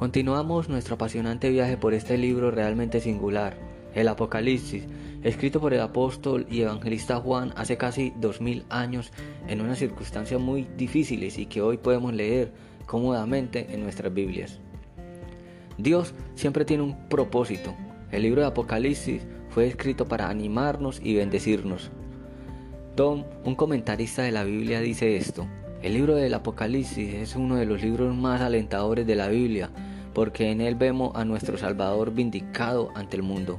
Continuamos nuestro apasionante viaje por este libro realmente singular, el Apocalipsis, escrito por el apóstol y evangelista Juan hace casi dos mil años en unas circunstancias muy difíciles y que hoy podemos leer cómodamente en nuestras Biblias. Dios siempre tiene un propósito. El libro de Apocalipsis fue escrito para animarnos y bendecirnos. Tom, un comentarista de la Biblia, dice esto. El libro del Apocalipsis es uno de los libros más alentadores de la Biblia, porque en él vemos a nuestro Salvador vindicado ante el mundo.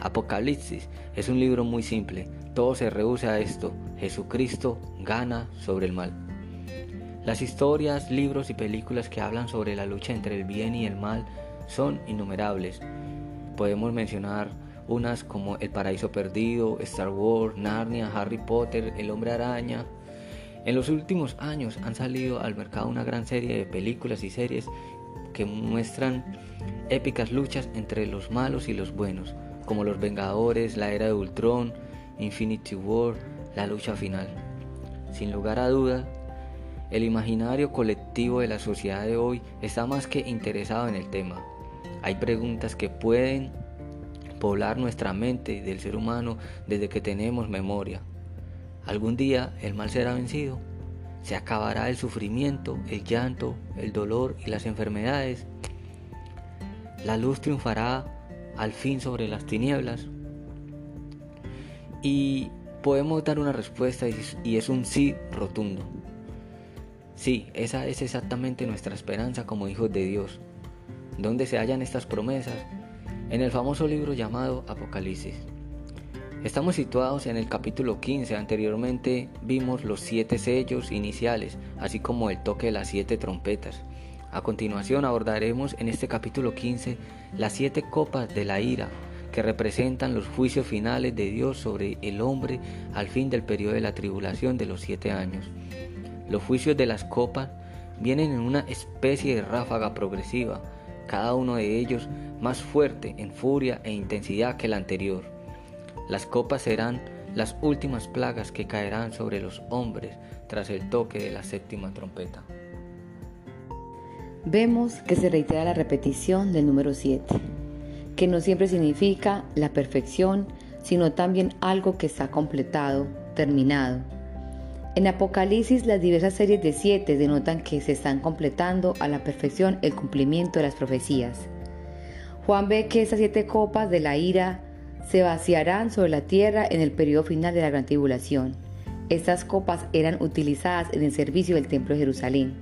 Apocalipsis es un libro muy simple, todo se reduce a esto, Jesucristo gana sobre el mal. Las historias, libros y películas que hablan sobre la lucha entre el bien y el mal son innumerables. Podemos mencionar unas como El Paraíso Perdido, Star Wars, Narnia, Harry Potter, El Hombre Araña. En los últimos años han salido al mercado una gran serie de películas y series que muestran épicas luchas entre los malos y los buenos, como Los Vengadores, La Era de Ultron, Infinity War, La Lucha Final. Sin lugar a duda, el imaginario colectivo de la sociedad de hoy está más que interesado en el tema. Hay preguntas que pueden poblar nuestra mente del ser humano desde que tenemos memoria. ¿Algún día el mal será vencido? ¿Se acabará el sufrimiento, el llanto, el dolor y las enfermedades? ¿La luz triunfará al fin sobre las tinieblas? Y podemos dar una respuesta y es un sí rotundo. Sí, esa es exactamente nuestra esperanza como hijos de Dios. ¿Dónde se hallan estas promesas? En el famoso libro llamado Apocalipsis. Estamos situados en el capítulo 15. Anteriormente vimos los siete sellos iniciales, así como el toque de las siete trompetas. A continuación abordaremos en este capítulo 15 las siete copas de la ira, que representan los juicios finales de Dios sobre el hombre al fin del periodo de la tribulación de los siete años. Los juicios de las copas vienen en una especie de ráfaga progresiva, cada uno de ellos más fuerte en furia e intensidad que el anterior. Las copas serán las últimas plagas que caerán sobre los hombres tras el toque de la séptima trompeta. Vemos que se reitera la repetición del número 7, que no siempre significa la perfección, sino también algo que está completado, terminado en Apocalipsis las diversas series de siete denotan que se están completando a la perfección el cumplimiento de las profecías. Juan ve que estas siete copas de la ira se vaciarán sobre la tierra en el periodo final de la gran tribulación. Estas copas eran utilizadas en el servicio del templo de Jerusalén.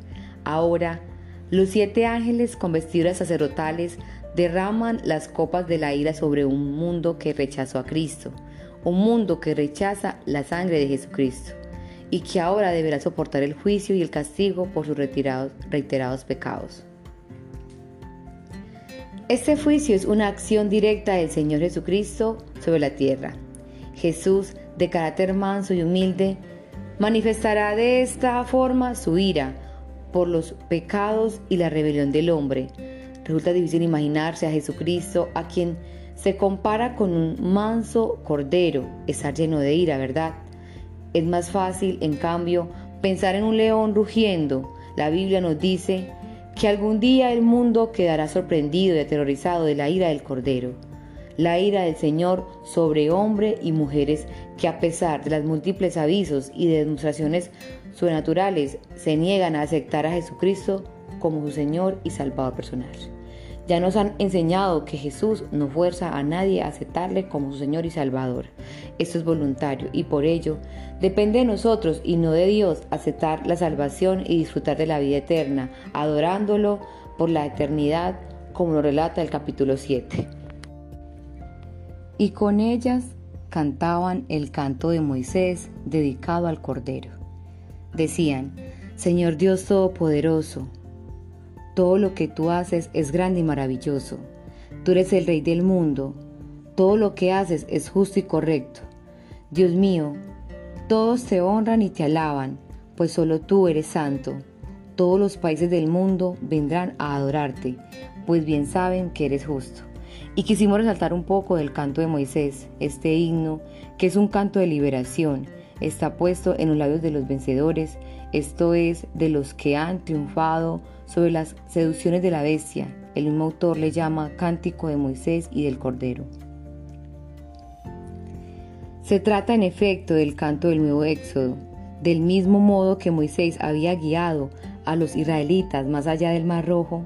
Ahora, los siete ángeles con vestiduras sacerdotales derraman las copas de la ira sobre un mundo que rechazó a Cristo, un mundo que rechaza la sangre de Jesucristo y que ahora deberá soportar el juicio y el castigo por sus retirados, reiterados pecados. Este juicio es una acción directa del Señor Jesucristo sobre la tierra. Jesús, de carácter manso y humilde, manifestará de esta forma su ira por los pecados y la rebelión del hombre. Resulta difícil imaginarse a Jesucristo a quien se compara con un manso cordero, estar lleno de ira, ¿verdad? Es más fácil, en cambio, pensar en un león rugiendo. La Biblia nos dice que algún día el mundo quedará sorprendido y aterrorizado de la ira del Cordero. La ira del Señor sobre hombres y mujeres que a pesar de los múltiples avisos y demostraciones sobrenaturales se niegan a aceptar a Jesucristo como su Señor y Salvador personal. Ya nos han enseñado que Jesús no fuerza a nadie a aceptarle como su Señor y Salvador. Esto es voluntario y por ello depende de nosotros y no de Dios aceptar la salvación y disfrutar de la vida eterna, adorándolo por la eternidad, como lo relata el capítulo 7. Y con ellas cantaban el canto de Moisés dedicado al Cordero. Decían, Señor Dios Todopoderoso, todo lo que tú haces es grande y maravilloso. Tú eres el Rey del mundo. Todo lo que haces es justo y correcto. Dios mío, todos te honran y te alaban, pues solo tú eres santo. Todos los países del mundo vendrán a adorarte, pues bien saben que eres justo. Y quisimos resaltar un poco del canto de Moisés, este himno, que es un canto de liberación, está puesto en los labios de los vencedores, esto es, de los que han triunfado sobre las seducciones de la bestia, el mismo autor le llama Cántico de Moisés y del Cordero. Se trata en efecto del canto del nuevo Éxodo, del mismo modo que Moisés había guiado a los israelitas más allá del Mar Rojo,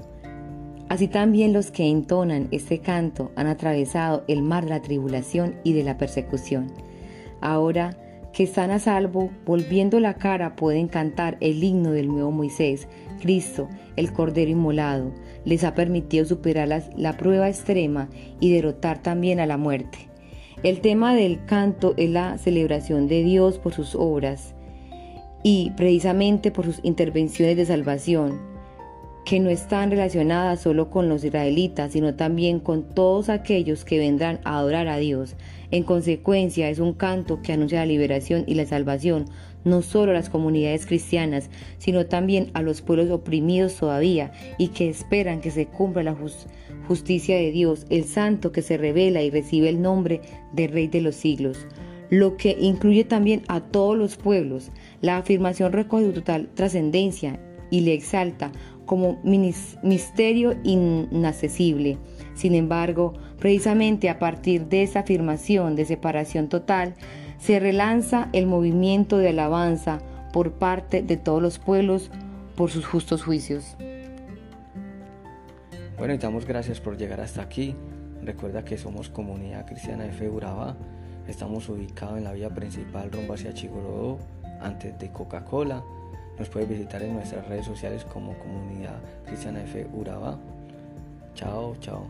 así también los que entonan este canto han atravesado el mar de la tribulación y de la persecución. Ahora que están a salvo, volviendo la cara pueden cantar el himno del nuevo Moisés, Cristo, el Cordero Inmolado, les ha permitido superar la, prueba extrema y derrotar también a la muerte. El tema del canto es la celebración de Dios por sus obras y precisamente por sus intervenciones de salvación que no están relacionadas solo con los israelitas, sino también con todos aquellos que vendrán a adorar a Dios. En consecuencia, es un canto que anuncia la liberación y la salvación, no solo a las comunidades cristianas, sino también a los pueblos oprimidos todavía y que esperan que se cumpla la justicia de Dios, el santo que se revela y recibe el nombre de Rey de los siglos lo que incluye también a todos los pueblos. La afirmación recoge total trascendencia y le exalta como misterio inaccesible. Sin embargo, precisamente a partir de esa afirmación de separación total, se relanza el movimiento de alabanza por parte de todos los pueblos por sus justos juicios. Bueno, y damos gracias por llegar hasta aquí. Recuerda que somos Comunidad Cristiana de Fe Estamos ubicados en la vía principal rumbo hacia Chigorodó, antes de Coca-Cola. Nos puedes visitar en nuestras redes sociales como Comunidad Cristiana F Urabá. Chao, chao.